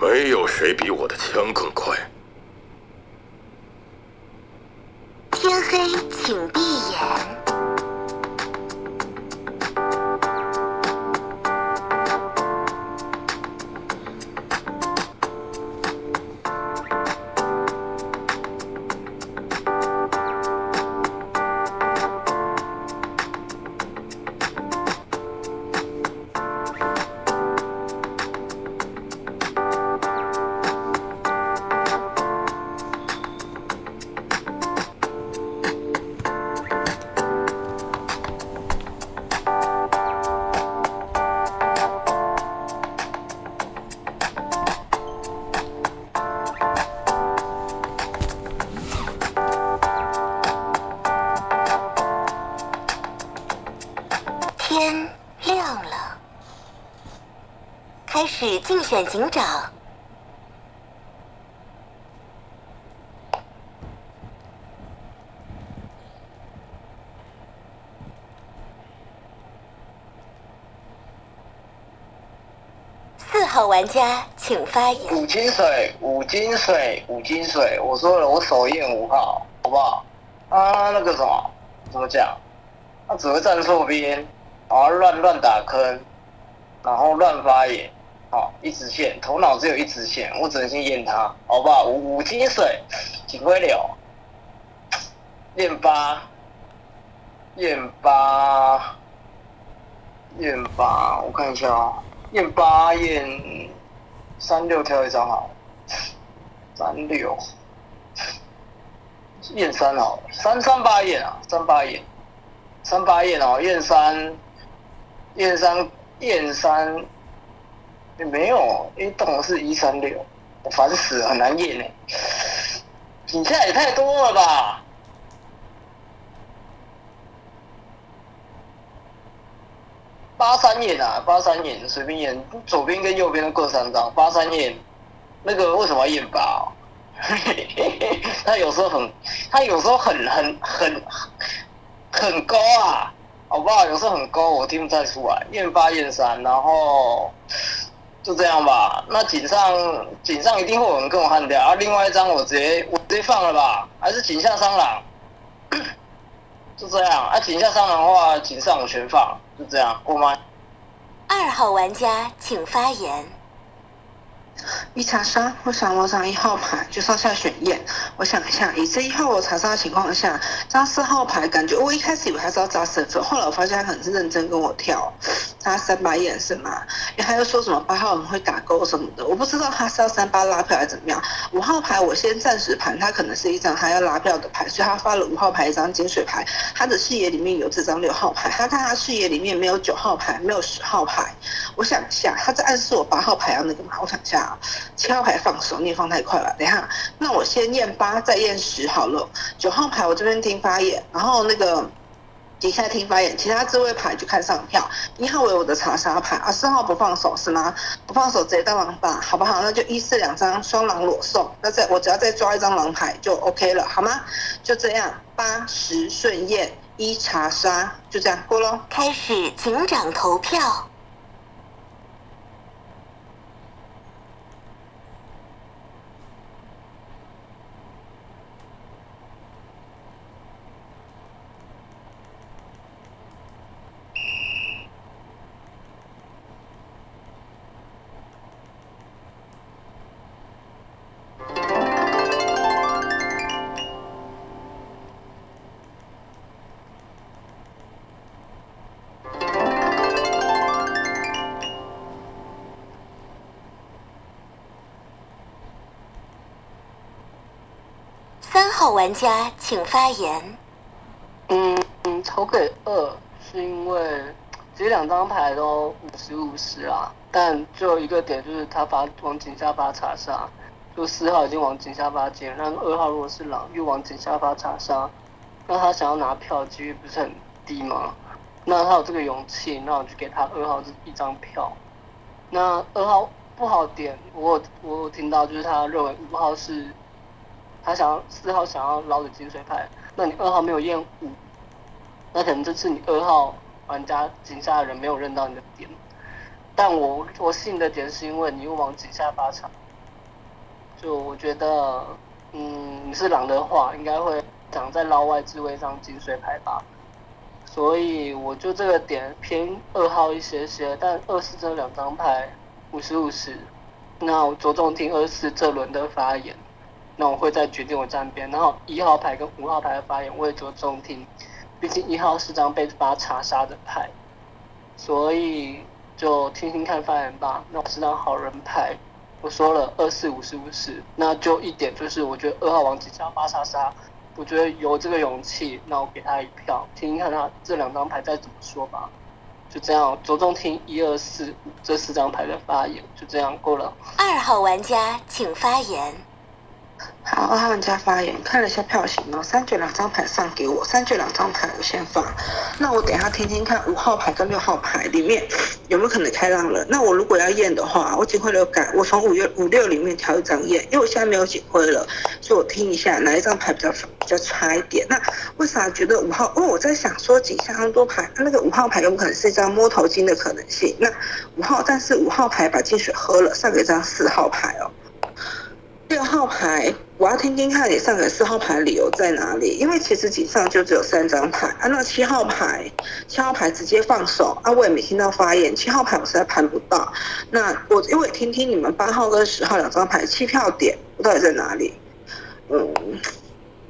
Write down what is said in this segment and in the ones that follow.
没有谁比我的枪更快。天黑，请闭眼。选警长。四号玩家请发言。五金水，五金水，五金水。我说了，我手验五号，好不好？啊，那个什么，怎么讲？他只会站错边，然后乱乱打坑，然后乱发言，好，一直线，头脑只有一直线，我只能先验它，好不好？五五金水，警徽流，验八，验八，验八，我看一下啊、验八验三六挑一张好，三六验三好，三三八验啊，三八验，三八验哦，验三验三验三也没有，因为动的是一三六，我烦死了，很难验哎，你现在也太多了吧？八三眼啊，八三眼随便验，左边跟右边都各三张，八三眼那个为什么要验八、哦？他有时候很，他有时候很很很很高啊，好不好？有时候很高，我听不太出来。验八验三，然后就这样吧。那井上井上一定会有人跟我焊掉啊。另外一张我直接我直接放了吧，还是井下三狼，就这样啊。井下三狼的话，井上我全放，就这样过吗？二号玩家请发言。一查杀，我想我张一号牌就上下选验。我想一下，以这一号我查杀的情况下，张四号牌感觉我一开始以为他是要扎身份，后来我发现他可能是认真跟我跳，他三八验是吗？因为他又说什么八号我们会打勾什么的，我不知道他是要三八拉票还是怎么样。五号牌我先暂时盘，他可能是一张他要拉票的牌，所以他发了五号牌一张金水牌，他的视野里面有这张六号牌，他看他视野里面没有九号牌，没有十号牌。我想一下，他在暗示我八号牌要那个嘛？我想一下七号牌放手，你也放太快了。等一下，那我先验八，再验十好了。九号牌我这边听发言，然后那个底下听发言，其他这位牌就看上票。一号为我的查杀牌啊，四号不放手是吗？不放手直接当狼吧，好不好？那就一四两张双狼裸送，那再我只要再抓一张狼牌就 OK 了，好吗？就这样，八十顺验一查杀，就这样过喽。开始警长投票。玩家请发言。嗯嗯，投给二是因为其实两张牌都五十五十啊，但就有一个点就是他把往井下发查杀，就四号已经往井下发接，那二号如果是狼又往井下发查杀，那他想要拿票几率不是很低吗？那他有这个勇气，那我就给他二号这一张票。那二号不好点，我我听到就是他认为五号是他想要四号想要捞的金水牌，那你二号没有验五，那可能这次你二号玩家井下的人没有认到你的点，但我我信的点是因为你又往井下发查，就我觉得，嗯，你是狼的话，应该会长在捞外置位上金水牌吧。所以我就这个点偏二号一些些，但二四这两张牌五十五十，那我着重听二四这轮的发言，那我会再决定我站边。然后一号牌跟五号牌的发言我也着重听，毕竟一号是张被发查杀的牌，所以就听听看发言吧。那我是张好人牌，我说了二四五是不是，那就一点就是我觉得二号王几下八杀杀。我觉得有这个勇气，那我给他一票，听听看他这两张牌再怎么说吧。就这样，着重听一二四五这四张牌的发言，就这样够了。二号玩家请发言。好，二号玩家发言，看了一下票型哦，三卷两张牌上给我，三卷两张牌我先放。那我等一下听听看五号牌跟六号牌里面有没有可能开浪了。那我如果要验的话，我警徽流改，我从五月五六里面挑一张验，因为我现在没有警徽了，所以我听一下哪一张牌比较比较差一点。那为啥觉得五号？哦，我在想说警下很多牌，那个五号牌有可能是一张摸头巾的可能性。那五号，但是五号牌把金水喝了，上给一张四号牌哦。六号牌，我要听听看你上给四号牌理由在哪里？因为其实井上就只有三张牌啊。那七号牌，七号牌直接放手啊，我也没听到发言。七号牌我实在盘不到。那我因为听听你们八号跟十号两张牌弃票点到底在哪里？嗯，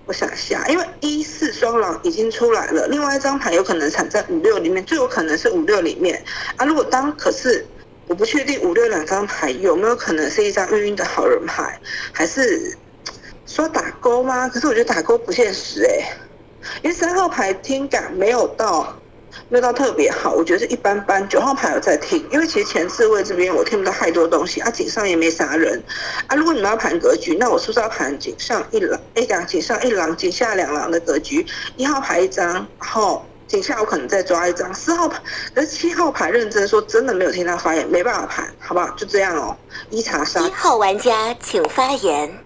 我想一下，因为一四双狼已经出来了，另外一张牌有可能产在五六里面，最有可能是五六里面啊。如果当可是。我不确定五六两张牌有没有可能是一张晕晕的好人牌，还是说打勾吗？可是我觉得打勾不现实哎，因为三号牌听感没有到，没有到特别好，我觉得是一般般。九号牌有在听，因为其实前四位这边我听不到太多东西啊，井上也没啥人啊。如果你们要盘格局，那我是不是要盘井上一狼？哎，讲井上一狼，井下两狼的格局，一号牌一张，然后。井下我可能再抓一张四号牌，可是七号牌认真说真的没有听他发言，没办法盘，好不好？就这样哦。一查杀。一号玩家请发言。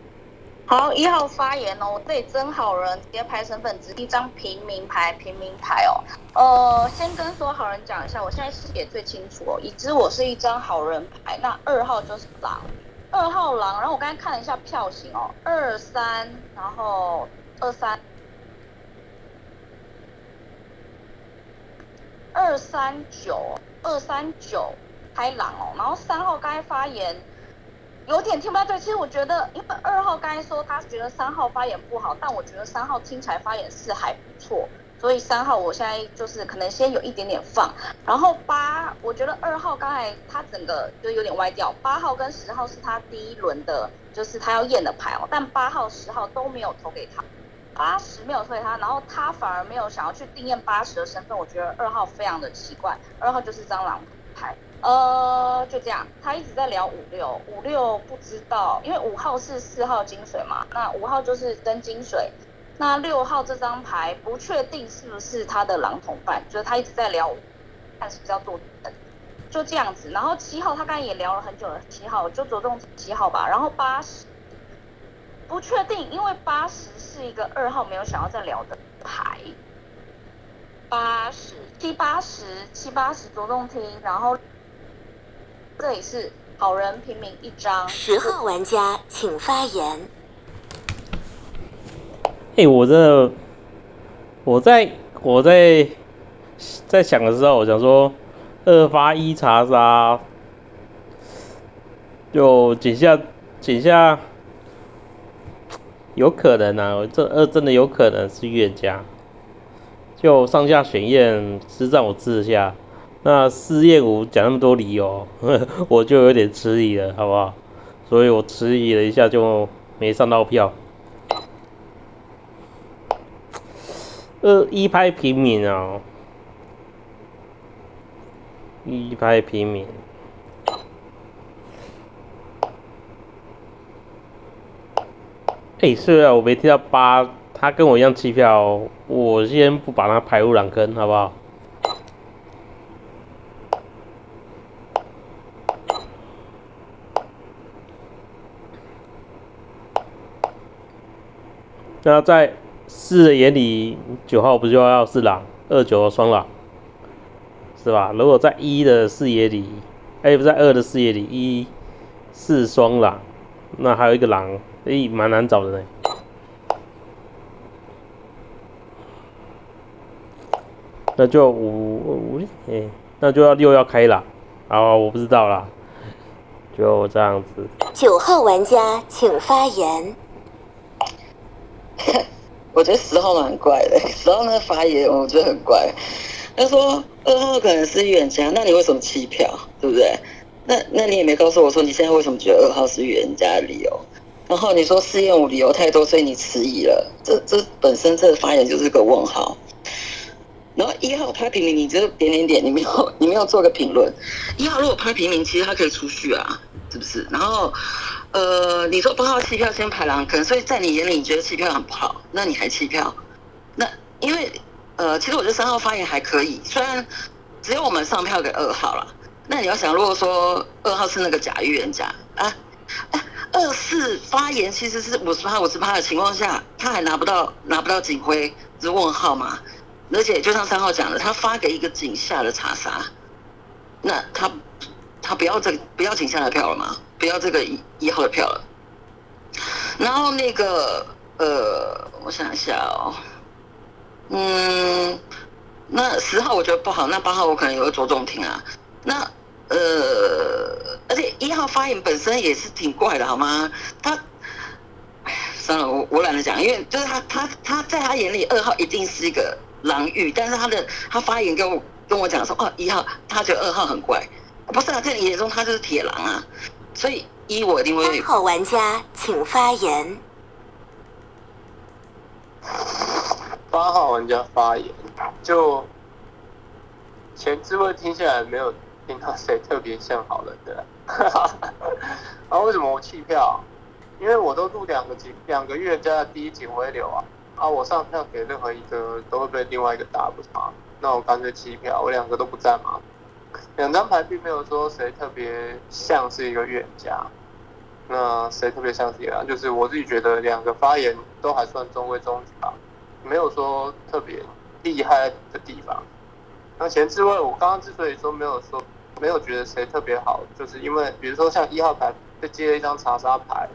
好，一号发言哦，这里真好人，直接拍身份，只一张平民牌，平民牌哦。呃，先跟所有好人讲一下，我现在视野最清楚哦，已知我是一张好人牌，那二号就是狼，二号狼，然后我刚才看了一下票型哦，二三，然后二三。二三九二三九开朗哦，然后三号刚才发言有点听不太对。其实我觉得，因为二号刚才说他觉得三号发言不好，但我觉得三号听起来发言是还不错，所以三号我现在就是可能先有一点点放。然后八，我觉得二号刚才他整个就有点歪掉。八号跟十号是他第一轮的，就是他要验的牌哦，但八号十号都没有投给他。八十没有退他，然后他反而没有想要去定验八十的身份，我觉得二号非常的奇怪。二号就是张狼牌，呃，就这样，他一直在聊五六，五六不知道，因为五号是四号金水嘛，那五号就是真金水，那六号这张牌不确定是不是他的狼同伴，就是他一直在聊，看是不是要做就这样子。然后七号他刚才也聊了很久了，七号就着重七号吧，然后八十。不确定，因为八十是一个二号没有想要再聊的牌。八十七八十七八十着重听，然后这里是好人平民一张。十号玩家请发言。哎，我这我在我在在想的时候，我想说二发一查杀，就几下几下。有可能啊，这二真的有可能是岳家，就上下选验是让我治下，那四验五讲那么多理由，我就有点迟疑了，好不好？所以我迟疑了一下就没上到票。二一拍平民啊，一拍平民。哎，是啊我没听到八，他跟我一样弃票，我先不把他排入两坑，好不好？那在四的眼里，九号不就要是狼，二九双狼，是吧？如果在一的视野里，哎，不在二的视野里，一四双狼，那还有一个狼，诶，蛮难找的呢。那就五五诶，那就要六要开了，啊，我不知道啦，就这样子。九号玩家请发言。我觉得十号蛮怪的，十号那个发言我觉得很怪。他说二号可能是预言家，那你为什么弃票？对不对？那那你也没告诉我说你现在为什么觉得二号是预言家的理由？然后你说试验五理由太多，所以你迟疑了。这这本身这个发言就是个问号。然后一号拍平民，你就点点点，你没有你没有做个评论。一号如果拍平民，其实他可以出去啊，是不是？然后呃，你说八号弃票先排狼，可能所以在你眼里你觉得弃票很不好，那你还弃票？那因为呃，其实我觉得三号发言还可以，虽然只有我们上票给二号了。那你要想，如果说二号是那个假预言家啊，二四发言其实是五十趴五十趴的情况下，他还拿不到拿不到警徽，是问号嘛？而且就像三号讲的，他发给一个警下的查杀，那他他不要这不要警下的票了吗？不要这个一一号的票了。然后那个呃，我想一下哦，嗯，那十号我觉得不好，那八号我可能也会着重听啊。那呃，而且一号发言本身也是挺怪的，好吗？他。哎算了，我我懒得讲，因为就是他他他在他眼里二号一定是一个狼域，但是他的他发言跟我跟我讲说，哦一号他觉得二号很怪，不是啊，在你眼中他就是铁狼啊，所以一我一定会。三号玩家请发言。八号玩家发言，就前置位听下来没有听到谁特别像好人的，啊为什么我弃票？因为我都录两个警两个月加第一警徽流啊，啊我上票给任何一个都会被另外一个打不差，那我干脆弃票，我两个都不占嘛。两张牌并没有说谁特别像是一个预言家，那谁特别像是啊？就是我自己觉得两个发言都还算中规中矩吧，没有说特别厉害的地方。那前置位我刚刚之所以说没有说没有觉得谁特别好，就是因为比如说像一号牌被接了一张查杀牌。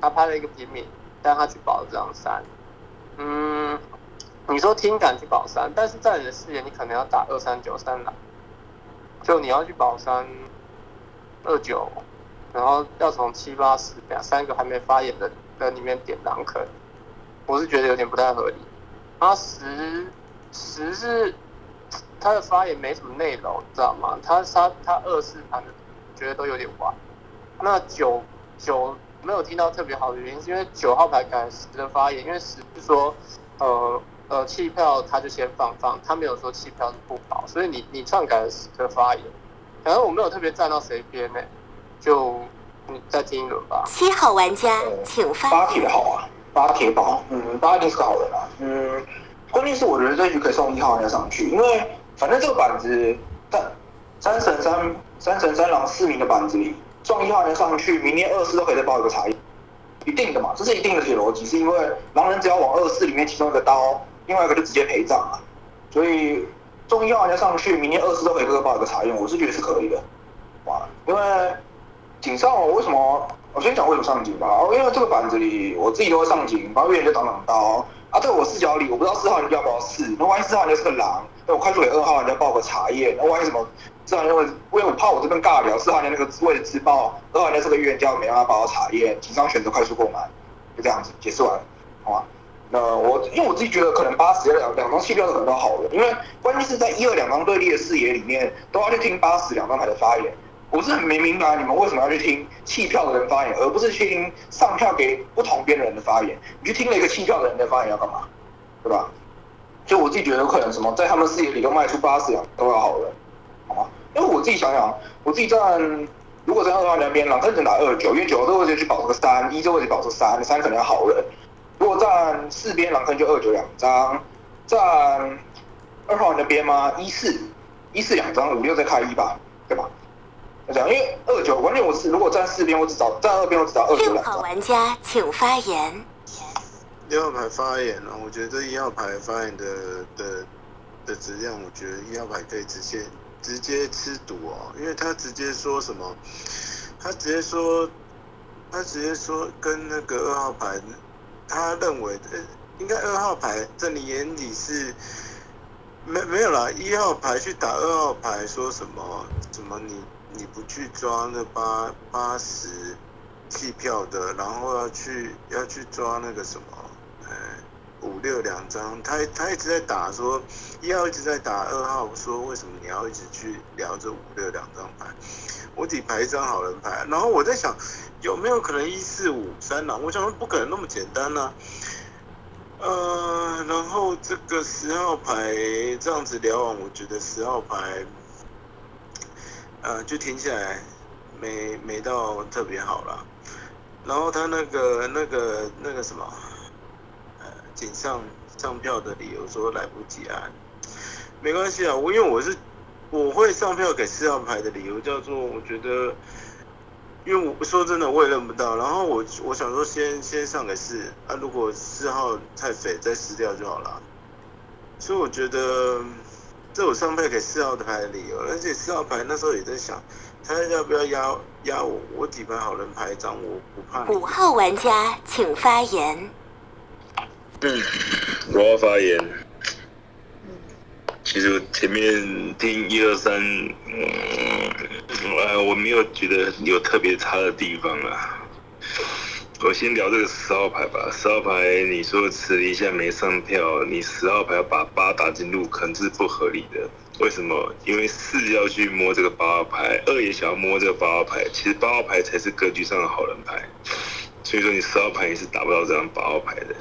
他拍了一个平民，带他去保这张三。嗯，你说听感去保三，但是在你的视野，你可能要打二三九三狼，就你要去保三二九，然后要从七八十两三个还没发言的人里面点狼坑，我是觉得有点不太合理。他十十是他的发言没什么内容，知道吗？他他他二四盘的觉得都有点晚。那九九。没有听到特别好的原因，是因为九号牌改十的发言，因为十是说，呃呃弃票他就先放放，他没有说弃票是不保，所以你你篡改了十的发言，反正我没有特别站到谁边呢，就你再听一轮吧。七号玩家请发八铁好啊，八铁宝，嗯，八一定是个好人啊，嗯，关键是我觉得这局可以送一号玩家上去，因为反正这个板子三三神三三神三狼四名的板子里。送一号人上去，明天二四都可以再报一个茶叶，一定的嘛，这是一定的逻辑，是因为狼人只要往二四里面其中一个刀，另外一个就直接陪葬了，所以中一号人家上去，明天二四都可以各个报一个茶叶，我是觉得是可以的，哇，因为井上我为什么，我先讲为什么上井吧，因为这个板子里我自己都会上井，然后别人就挡挡刀，啊，在我视角里，我不知道四号人要不要四，那万一四号人是个狼，那我快速给二号玩家报个茶叶，那万一什么？四号人因为我怕我这边尬聊，四号人那个为了自爆，二号人这个预言家没办法报查验，紧张选择快速购买，就这样子解释完，好吗？那我因为我自己觉得可能八十两两张弃票可能都好了，因为关键是在一二两张对立的视野里面都要去听八十两张牌的发言，我是很没明白你们为什么要去听弃票的人发言，而不是去听上票给不同边的人的发言，你去听了一个弃票的人的发言要干嘛？对吧？就我自己觉得有可能什么在他们视野里都卖出八十两都要好了，好吗？因为我自己想想，我自己站，如果在二号那边，狼坑只拿二九，因为九这位置去保这个三，一这位置保这三，三可能要好人。如果站四边，狼坑就二九两张，站二号那边吗？一四一四两张，五六再开一吧，对吧？这样，因为二九，关键我是如果站四边，我只找站二边，我只找二九两张。号玩家请发言。六号牌发言啊，我觉得一号牌发言的的的质量，我觉得一号牌可以直接。直接吃毒哦，因为他直接说什么？他直接说他直接说跟那个二号牌，他认为呃，应该二号牌在你眼里是没没有啦，一号牌去打二号牌，说什么什么你你不去抓那八八十弃票的，然后要去要去抓那个什么，五六两张，他他一直在打说一号一直在打二号，说为什么你要一直去聊这五六两张牌？我底牌一张好人牌，然后我在想有没有可能一四五三狼？我想说不可能那么简单呢、呃，然后这个十号牌这样子聊完，我觉得十号牌，呃，就听起来没没到特别好啦。然后他那个那个那个什么，呃，仅上上票的理由说来不及啊，没关系啊，我因为我是我会上票给四号牌的理由叫做我觉得。因为我说真的，我也认不到。然后我我想说先先上给四，啊，如果四号太肥再撕掉就好了。所以我觉得这我上配给四号的牌的理由，而且四号牌那时候也在想，他要不要压压我？我底牌好人牌一张，我不怕。五号玩家请发言。嗯，我要发言。其实前面听一二三，嗯，呃，我没有觉得有特别差的地方啊。我先聊这个十号牌吧。十号牌，你说迟一下没上票，你十号牌要把八打进入坑是不合理的。为什么？因为四要去摸这个八号牌，二也想要摸这个八号牌，其实八号牌才是格局上的好人牌。所以说你十号牌也是打不到这张八号牌的。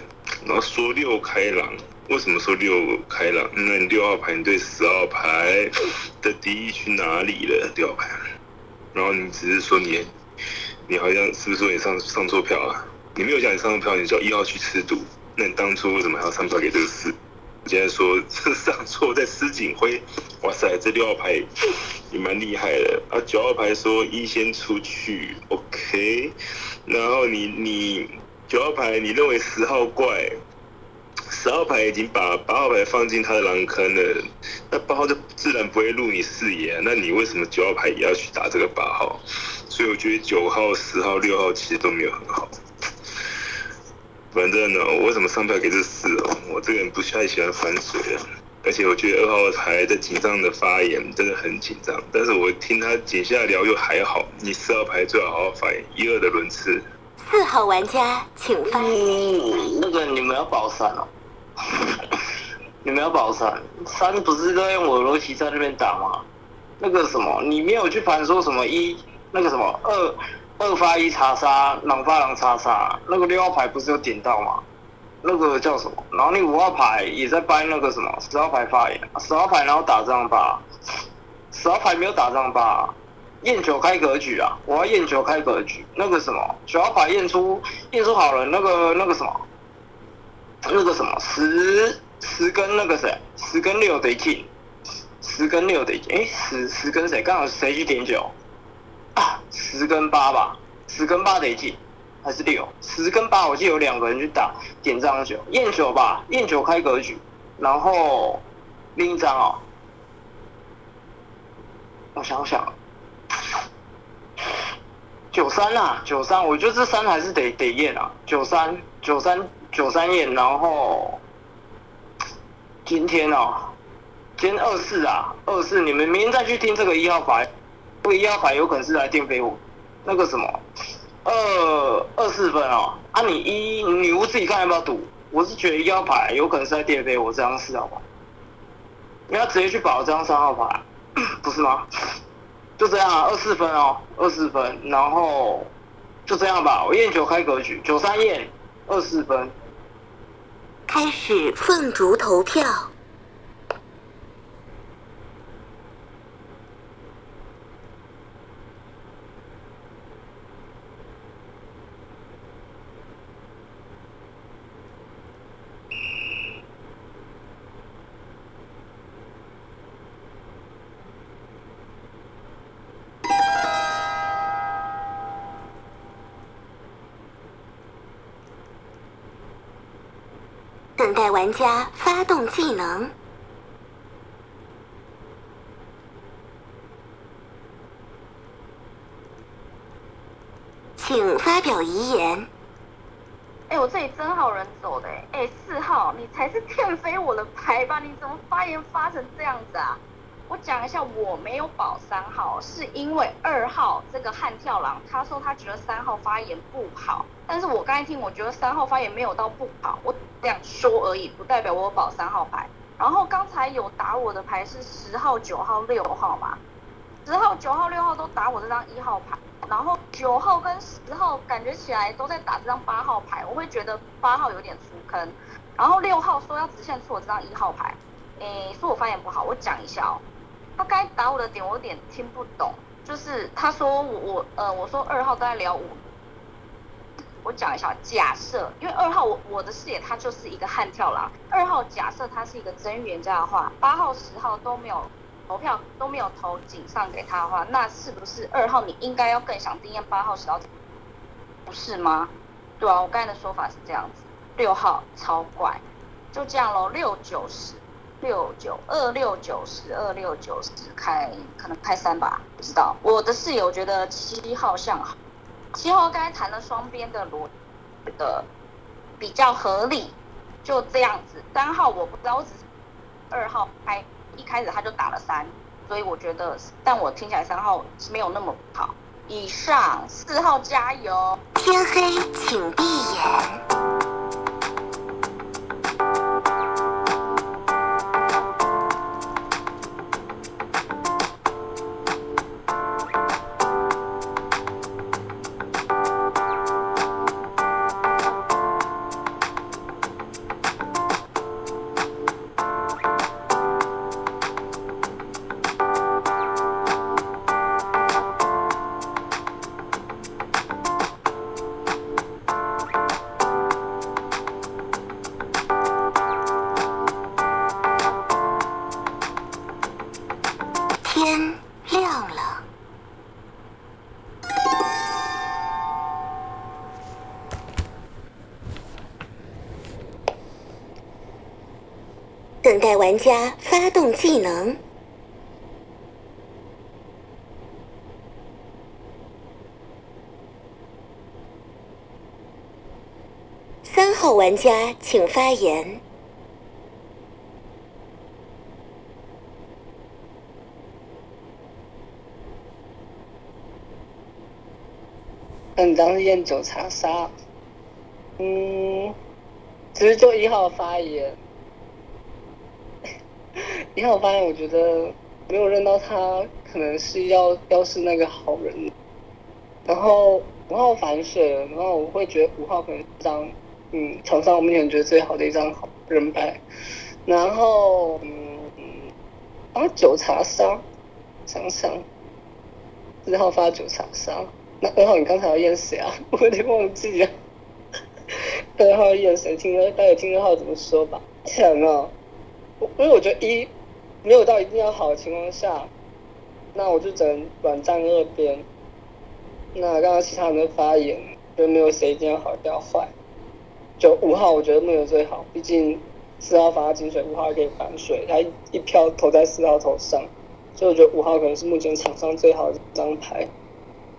然后说六开朗，为什么说六开朗？因为你六号牌你对十号牌的敌意去哪里了？六号牌，然后你只是说你，你好像是不是说你上上错票啊？你没有讲你上错票，你叫一号去吃赌，那你当初为什么还要上票给这个四？我现在说是上错在施景辉，哇塞，这六号牌也蛮厉害的啊。九号牌说一先出去，OK，然后你你九号牌你认为十号怪，十号牌已经把八号牌放进他的狼坑了，那八号就自然不会入你视野、那你为什么九号牌也要去打这个八号？所以我觉得九号、十号、六号其实都没有很好。反正呢，我为什么上票给这四哦？我这个人不太喜欢反水的，而且我觉得二号牌在紧张的发言真的很紧张，但是我听他紧下聊又还好。你四号牌最好好好发言，一二的轮次。四号玩家请发言。那个你们要保三哦，你们要保三，三不是在用我逻辑在那边打吗？那个什么，你没有去盘说什么一那个什么二二发一查杀，狼发狼查杀，那个六号牌不是有点到吗？那个叫什么？然后你五号牌也在掰那个什么十号牌发言，十号牌然后打这样吧，十号牌没有打这样吧？验球开格局啊！我要验球开格局。那个什么，九号牌验出验出好了，那个那个什么，那个什么十十跟那个谁，十跟六得进，十跟六得进。诶，十十跟谁？刚好谁去点九？啊，十跟八吧，十跟八得进，还是六？十跟八，我记得有两个人去打点这张九，验九吧，验九开格局。然后另一张哦，我想想。九三啊，九三，我觉得这三还是得得验啊，九三九三九三验，然后今天哦，今天二四啊，二四，你们明天再去听这个一号牌，这个一号牌有可能是来定飞我那个什么二二四分哦，啊你一女巫自己看要不要赌，我是觉得一号牌有可能是在垫飞我这张四号牌，你要直接去保这张三号牌，不是吗？就这样啊，二四分哦，二四分，然后就这样吧。我验球开格局，九三验二四分。开始凤竹投票。等待玩家发动技能。请发表遗言。哎，我这里真好人走的哎，哎，四号，你才是骗飞我的牌吧？你怎么发言发成这样子啊？我讲一下，我没有保三号，是因为二号这个悍跳狼，他说他觉得三号发言不好，但是我刚才听，我觉得三号发言没有到不好，我这样说而已，不代表我保三号牌。然后刚才有打我的牌是十号、九号、六号嘛，十号、九号、六号都打我这张一号牌，然后九号跟十号感觉起来都在打这张八号牌，我会觉得八号有点出坑，然后六号说要直线出我这张一号牌，诶，说我发言不好，我讲一下哦。他该打我的点，我有点听不懂。就是他说我我呃，我说二号都在聊我，我讲一下，假设因为二号我我的视野他就是一个悍跳狼，二号假设他是一个真预言家的话，八号十号都没有投票都没有投井上给他的话，那是不是二号你应该要更想经验八号十号，不是吗？对啊，我刚才的说法是这样子。六号超怪，就这样喽，六九十。六九二六九十二六九十开可能开三吧，不知道。我的室友觉得七号像好，七号刚才谈了双边的逻辑的比较合理，就这样子。三号我不知道，我只是二号开一开始他就打了三，所以我觉得，但我听起来三号是没有那么好。以上四号加油。天黑请闭眼。待玩家发动技能。三号玩家请发言。很当烟酒茶杀。嗯，只是就一号发言。一号发现，我觉得没有认到他，可能是要要是那个好人。然后五号反水，然后我会觉得五号可能一张，嗯，场上我目前觉得最好的一张好人牌。然后，嗯，啊九茶杀，想想，四号发九茶杀，那二号你刚才要验谁啊？我有点忘记了。二号验谁？听待会听二号怎么说吧。强啊！因为我觉得一没有到一定要好的情况下，那我就只能软站二边。那刚刚其他人的发言，就没有谁一定要好，一定要坏。就五号，我觉得没有最好，毕竟四号发金水，五号可以反水，他一票投在四号头上，所以我觉得五号可能是目前场上最好的一张牌。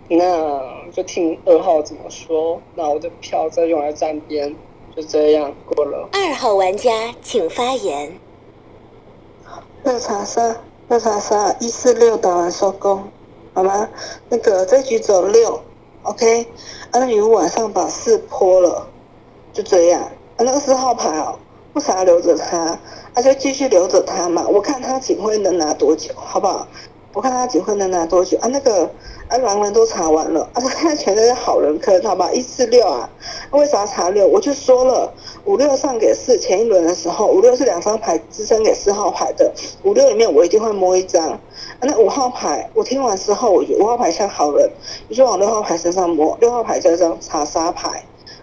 那就听二号怎么说，那我的票再用来站边，就这样过了。二号玩家请发言。热茶杀，热茶沙，一四六打完收工，好吗？那个这局走六，OK。啊，那你们晚上把四泼了，就这样。啊，那个四号牌哦，为啥留着他？那就继续留着他嘛。我看他警徽能拿多久，好不好？我看他结婚能拿多久啊？那个。啊，狼人都查完了，啊，他全都是好人坑，好吧？一四六啊，为啥查六？我就说了，五六上给四，前一轮的时候，五六是两张牌支撑给四号牌的，五六里面我一定会摸一张。那五号牌，我听完之后，我觉得五号牌像好人，你就往六号牌身上摸，六号牌这张查杀牌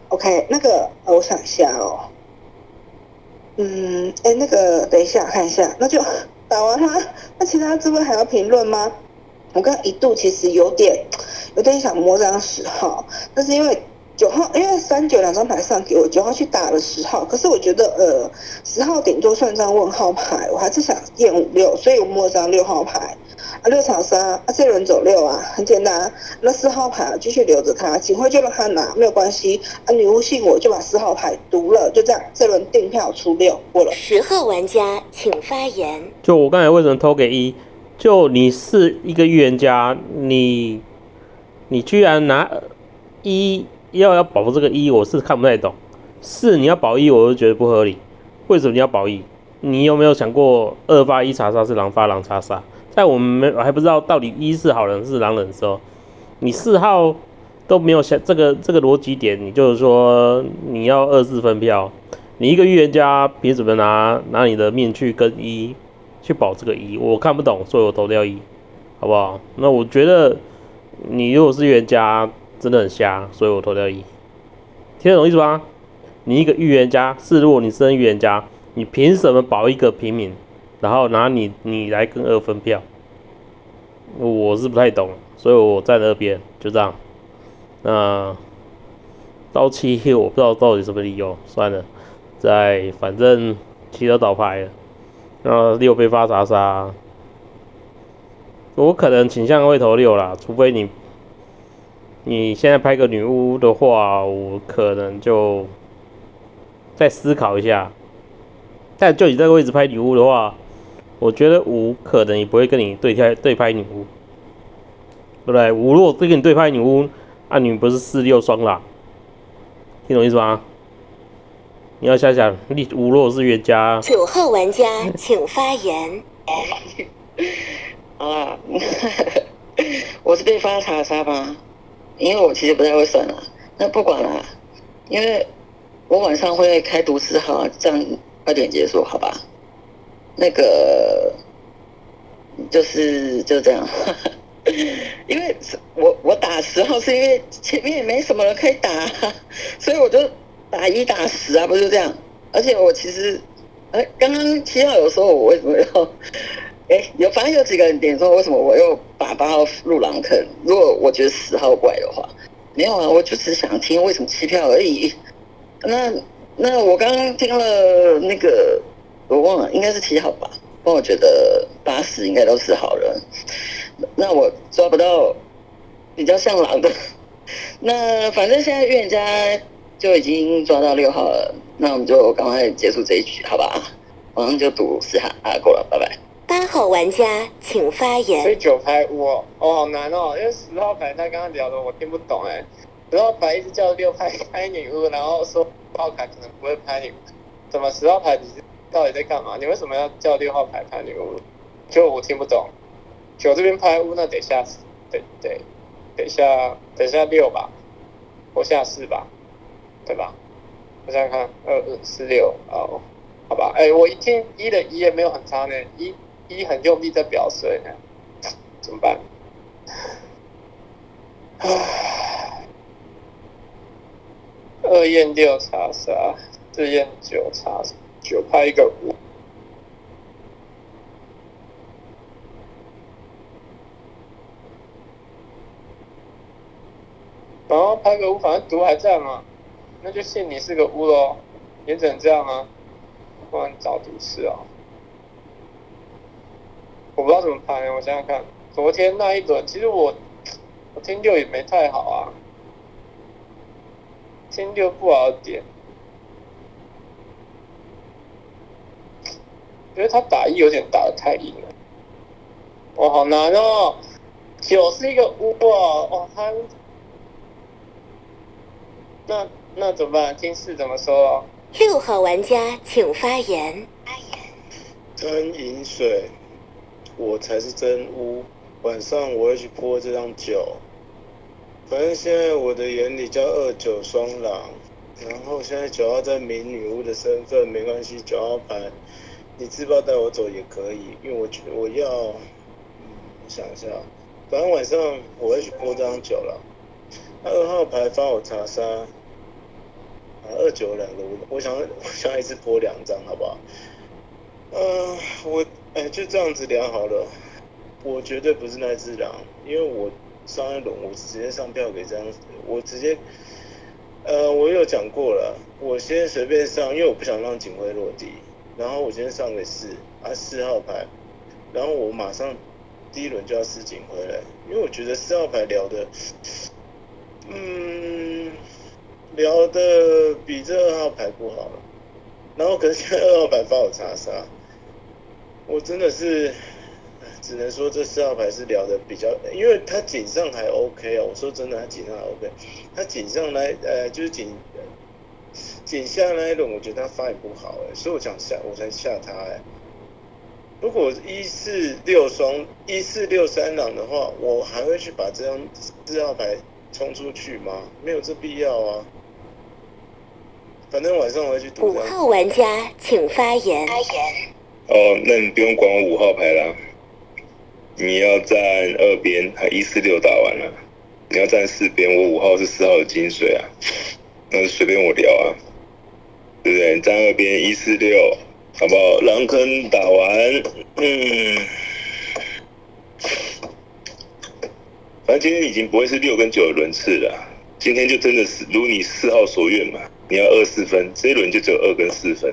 ，OK？那个，我想一下哦，嗯，哎，那个，等一下看一下，那就打完他，那其他这位还要评论吗？我刚一度其实有点有点想摸张十号，但是因为九号，因为三九两张牌上给我九号去打了十号，可是我觉得呃十号顶多算张问号牌，我还是想验五六，所以我摸张六号牌，啊六场三，啊这轮走六啊，很简单，那四号牌啊继续留着它，警徽就让他拿，没有关系，啊女巫信我就把四号牌读了，就这样，这轮定票出六过了。十号玩家请发言。就我刚才为什么投给一？就你是一个预言家，你你居然拿一要要保这个一，我是看不太懂。四你要保一，我就觉得不合理。为什么你要保一？你有没有想过二发一查杀是狼发狼查杀？在我们没我还不知道到底一是好人是狼人的时候，你四号都没有想这个这个逻辑点，你就是说你要二四分票，你一个预言家凭什么拿拿你的命去跟一去保这个一？我看不懂，所以我投掉一，好不好？那我觉得你如果是预言家，真的很瞎，所以我投掉一。听得懂意思吗？你一个预言家，是如果你是预言家，你凭什么保一个平民，然后拿你你来跟二分票？我是不太懂，所以我在那边就这样。那刀七我不知道到底什么理由，算了，在反正七都倒牌了，然后六被发查杀，我可能倾向会投六啦，除非你你现在拍个女巫的话，我可能就再思考一下。但就你这个位置拍女巫的话，我觉得五可能也不会跟你对拍对拍女巫，对不对？五如果跟你对拍女巫，那你不是四六双啦？听懂意思吗？你要想想，你五如果是冤家，九号玩家请发言。好 啦，我是被发查杀吗？因为我其实不太会算啊，那不管啦，因为我晚上会开读四号，这样快点结束好吧？那个就是就这样，因为我我打十号是因为前面也没什么人可以打，所以我就打一打十啊，不是这样。而且我其实，哎，刚刚七号有说我为什么要，哎，有反正有几个人点说为什么我又把八号入狼坑，如果我觉得十号怪的话，没有啊，我就只是想听为什么弃票而已。那那我刚刚听了那个。我忘了，应该是七号吧。但我觉得八十应该都是好人。那我抓不到比较像狼的。那反正现在预言家就已经抓到六号了。那我们就赶快结束这一局，好吧？马上就赌四号啊，够了，拜拜。八号玩家请发言。所以九牌五哦，哦好难哦，因为十号牌他刚刚聊的我听不懂哎。十号牌一直叫六牌拍女巫，然后说八号牌可能不会拍女巫，怎么十号牌你是？到底在干嘛？你为什么要叫六号牌拍女巫？就我听不懂。九这边拍屋，那得下，得得得下，得下六吧，我下四吧，对吧？我想想看，二二四六，哦，好吧。哎，我一听一的一也没有很差呢，一一很用力在表水，怎么办？二验六查杀，四验九查杀。就拍一个五，然后拍个五，反正毒还在嘛，那就信你是个巫喽，也只能这样啊，不然找毒吃啊。我不知道怎么拍，我想想看，昨天那一轮，其实我我听六也没太好啊，听六不好点。觉得他打一有点打的太硬了，哇，好难哦！九是一个巫啊，哇，他那那怎么办？金四怎么说？六号玩家请发言。真饮水，我才是真巫。晚上我会去泼这张酒。反正现在我的眼里叫二九双狼，然后现在九号在民女巫的身份，没关系，九号牌。你自爆带我走也可以，因为我觉得我要，嗯，我想一下，反正晚上我会去泼这张酒了。二号牌发我查杀，啊，二九两个，我想我想一次泼两张，好不好？嗯，我哎就这样子量好了，我绝对不是那只狼，因为我上一轮我直接上票给这样子，我直接呃，我有讲过了，我先随便上，因为我不想让警徽落地，然后我先上个四啊四号牌，然后我马上第一轮就要撕警回来，因为我觉得四号牌聊的，嗯，聊的比这二号牌不好了，然后可是现在二号牌发我查杀，我真的是。只能说这四号牌是聊的比较，因为他井上还 OK 啊。我说真的，他井上还 OK。他井上来，呃，就是井井下那一轮，我觉得他发言不好哎，所以我想下，我才下他哎。如果一四六双一四六三郎的话，我还会去把这张四号牌冲出去吗？没有这必要啊。反正晚上我会去赌。五号玩家请发言。发言。哦，那你不用管我五号牌啦。你要站二边，还一四六打完了。你要站四边，我五号是四号的金水啊，那就随便我聊啊，对不对？站二边一四六，好不好？狼坑打完，嗯，反正今天已经不会是六跟九的轮次了，今天就真的是如你四号所愿嘛，你要二四分，这一轮就只有二跟四分，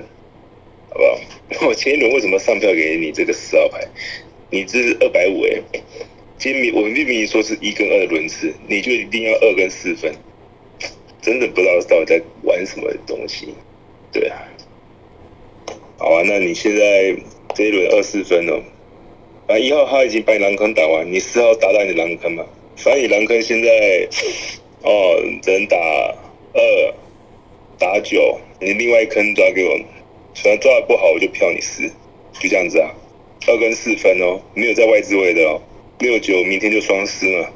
好不好？我前一轮为什么上票给你这个四号牌？你这是二百五哎，今明我们明明说是一跟二的轮次，你就一定要二跟四分，真的不知道到底在玩什么东西，对啊，好啊，那你现在这一轮二四分哦，啊一号他已经把你狼坑打完，你四号打到你的狼坑嘛，反正你狼坑现在哦只能打二打九，你另外一坑抓给我，反正抓的不好我就票你四，就这样子啊。二跟四分哦，没有在外置位的哦。六九明天就双四了。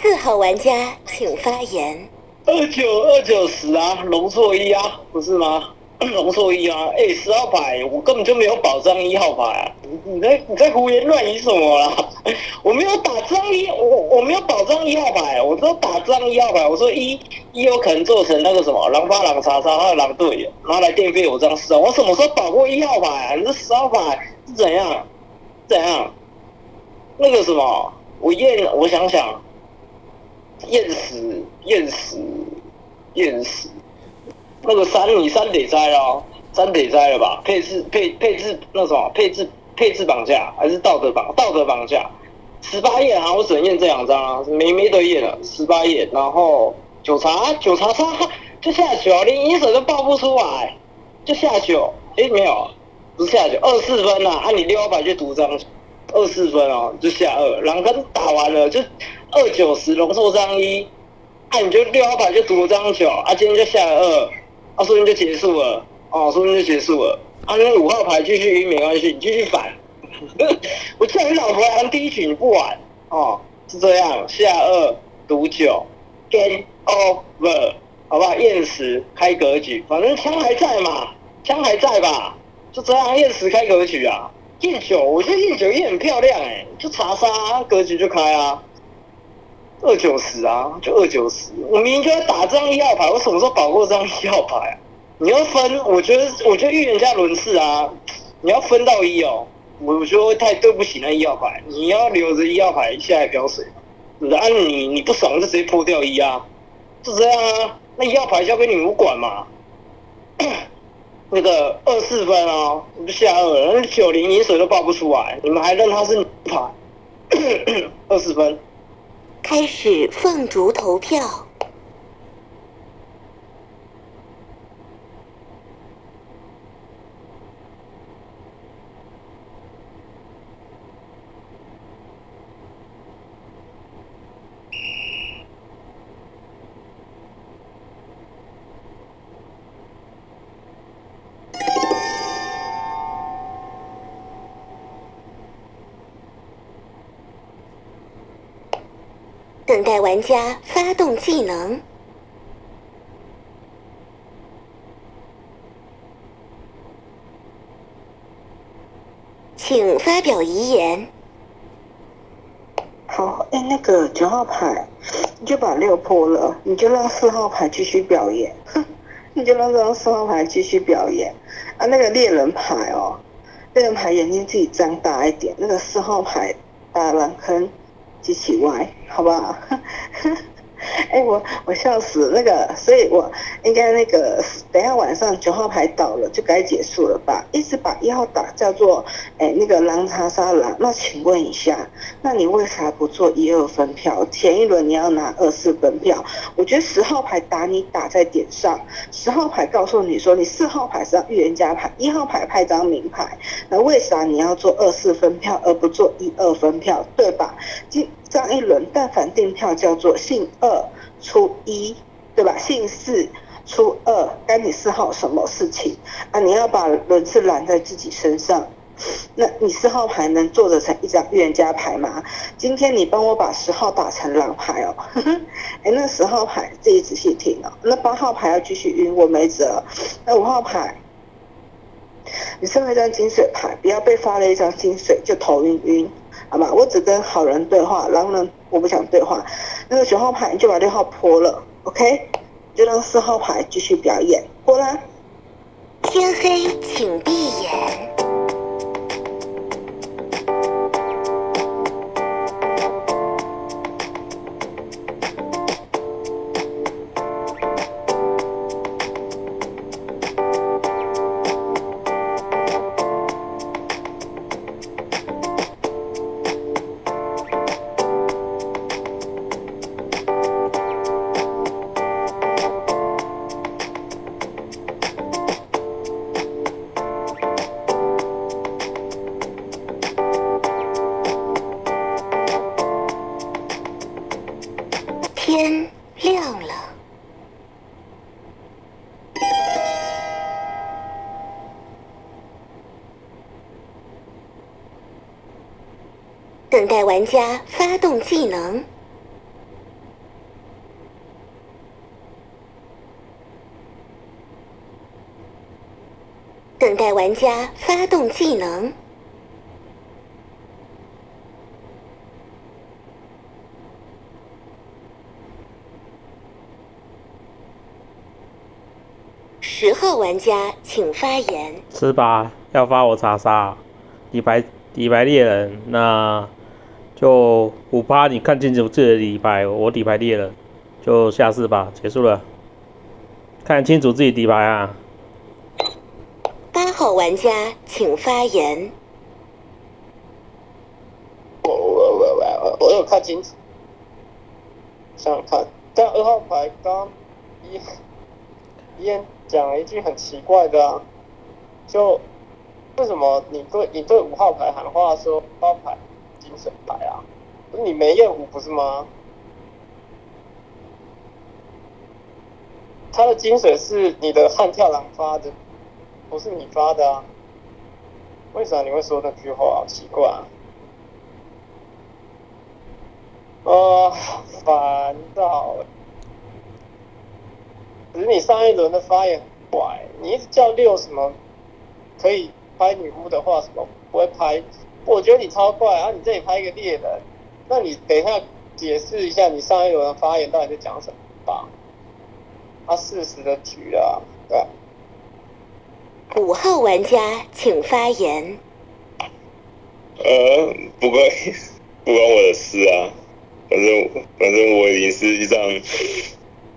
四号玩家请发言。二九二九十啊，龙错一啊，不是吗？龙错一啊，哎，十号牌我根本就没有保障一号牌啊！你你在你在胡言乱语什么啦？我没有打张一，我我没有保障一号牌，我只有打张一号牌。我说一一有可能做成那个什么狼八狼叉叉，还有狼队，然后来电费我这样四号。我什么时候保过一号牌啊？你这十号牌是怎样？怎样？那个什么，我验，我想想，验死，验死，验死。那个三，你三得摘了，三得摘了吧？配置配配置那什么？配置配置绑架还是道德绑道德绑架？十八页啊，我只能验这两张啊，没没得验了。十八页，然后九查九查杀就下九，连一手都报不出来，就下九。哎，没有。不是下九二四分呐，按你六百去读张，二四分哦，就下二。狼坑打完了就二九十龙寿张一，按你就六号牌就读张九，啊，今天就下二，啊，说明就结束了，哦，说明就结束了。啊，那五号牌继续晕没关系，你继续反。我叫你老婆玩第一局你不玩，哦，是这样，下二读九，game over，好不好？验十开格局，反正枪还在嘛，枪还在吧。就这样，验十开格局啊，验九，我觉得验九也很漂亮哎，就查杀格局就开啊，二九十啊，就二九十，我明明就在打这张一号牌，我什么时候保过这张一号牌啊？你要分，我觉得，我觉得预言家轮次啊，你要分到一哦，我觉得太对不起那一号牌，你要留着一号牌下来飙水，按你你不爽就直接破掉一啊，是这样啊，那一号牌交给你们管嘛。那个二四分哦，我就下二了。那九零饮水都爆不出来，你们还认他是牌？二四分。开始凤竹投票。等待玩家发动技能，请发表遗言。好，哎，那个九号牌，你就把六破了，你就让四号牌继续表演。哼，你就让这张四号牌继续表演。啊，那个猎人牌哦，猎人牌眼睛自己张大一点。那个四号牌打蓝坑。机器歪，好不好？哎，我我笑死那个，所以我应该那个等下晚上九号牌倒了就该结束了吧？一直把一号打叫做哎那个狼查杀狼，那请问一下，那你为啥不做一二分票？前一轮你要拿二四分票，我觉得十号牌打你打在点上，十号牌告诉你说你四号牌是要预言家牌，一号牌派张名牌，那为啥你要做二四分票而不做一二分票？对吧？今上一轮但凡订票叫做姓二。初一，对吧？姓四，初二，该你四号什么事情啊？你要把轮次揽在自己身上，那你四号牌能做得成一张预言家牌吗？今天你帮我把十号打成狼牌哦，哎，那十号牌自己仔细听哦。那八号牌要继续晕，我没辙。那五号牌，你身为一张金水牌，不要被发了一张金水就头晕晕。好吧，我只跟好人对话，然后呢我不想对话。那个九号牌就把六号泼了，OK？就让四号牌继续表演，过来。天黑，请闭眼。天亮了，等待玩家发动技能。等待玩家发动技能。十号玩家请发言。十八要发我查杀，底牌底牌猎人，那就五八，你看清楚自己的底牌，我底牌猎人，就下四吧，结束了。看清楚自己底牌啊！八号玩家请发言。我我我我我有看清楚，想想看，但二号牌刚一一。讲了一句很奇怪的啊，就为什么你对你对五号牌喊话说八牌精神牌啊？你没验五不是吗？他的精髓是你的悍跳狼发的，不是你发的啊？为啥你会说那句话？好奇怪啊！啊，烦躁。只是你上一轮的发言很怪，你一直叫六什么可以拍女巫的话，什么不会拍？我觉得你超怪啊！你这里拍一个猎人，那你等一下解释一下你上一轮的发言到底在讲什么吧？他事实的局啊，对。五号玩家请发言。呃，不关 不关我的事啊，反正反正我已经是一张。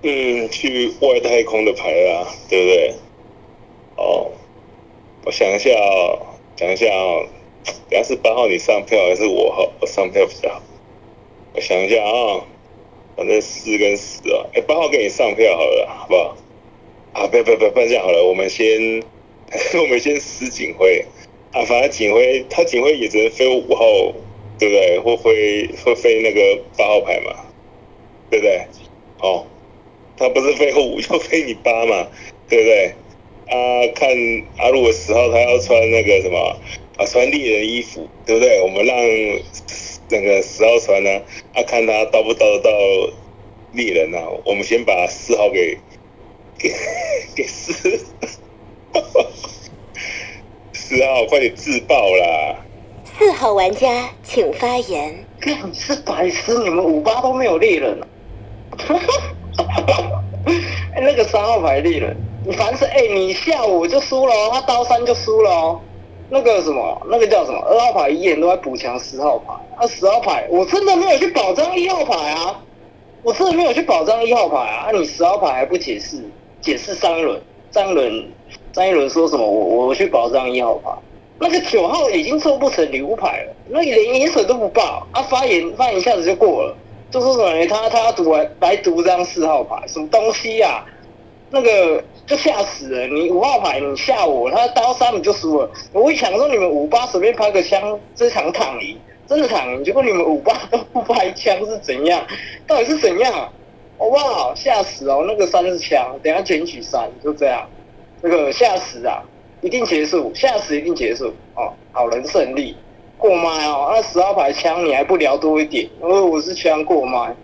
嗯，去外太空的牌啊，对不对？哦，我想一下哦，想一下哦，等下是八号你上票还是我号我上票比较好？我想一下啊，反正四跟十啊，哎，八号给你上票好了，好不好？啊，不要不要不要这样好了，我们先 我们先死警徽啊，反正警徽他警徽也只能飞五号，对不对？会飞会飞那个八号牌嘛，对不对？哦。他不是飞五就飞你八嘛，对不对？啊，看啊，如果十号他要穿那个什么啊，穿猎人衣服，对不对？我们让那个十号穿呢，啊，看他到不到得到猎人啊？我们先把四号给给 给四，四号快点自爆啦！四号玩家请发言。你是白痴，你们五八都没有猎人。哎，那个三号牌猎人，你凡是哎，你下午就输了，他刀三就输了。那个什么，那个叫什么？二号牌一眼都在补强十号牌，啊，十号牌我真的没有去保障一号牌啊。我真的没有去保障一号牌啊！啊，你十号牌还不解释，解释三轮，三轮，张一轮说什么？我我去保障一号牌，那个九号已经做不成女巫牌了，那连银水都不报啊！发言发言一下子就过了，就说什么他他读来来读张四号牌，什么东西呀、那个就吓死人！你五号牌你吓我，他刀三你就输了。我一想说你们五八随便拍个枪，这场躺赢，真的躺赢。结果你们五八都不拍枪是怎样？到底是怎样？好不好？吓死哦！那个三是枪，等下捡取三，就这样。那个吓死啊！一定结束，吓死一定结束哦！好人胜利，过麦哦！那十号牌枪你还不聊多一点？因为我是枪过麦。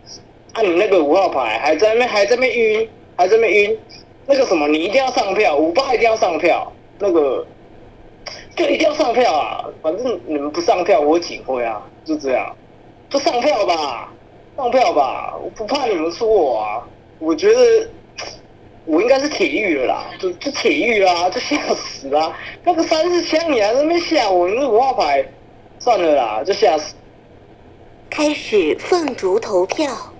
啊，你那个五号牌还在那还在那晕，还在那晕。那个什么，你一定要上票，五八一定要上票，那个就一定要上票啊！反正你们不上票，我警徽啊，就这样，就上票吧，上票吧，我不怕你们说我啊，我觉得我应该是铁玉了啦，就就铁玉啦，就吓死啦！那个三四枪你还在那边吓我，你那五号牌，算了啦，就吓死。开始凤竹投票。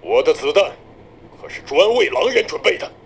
我的子弹可是专为狼人准备的。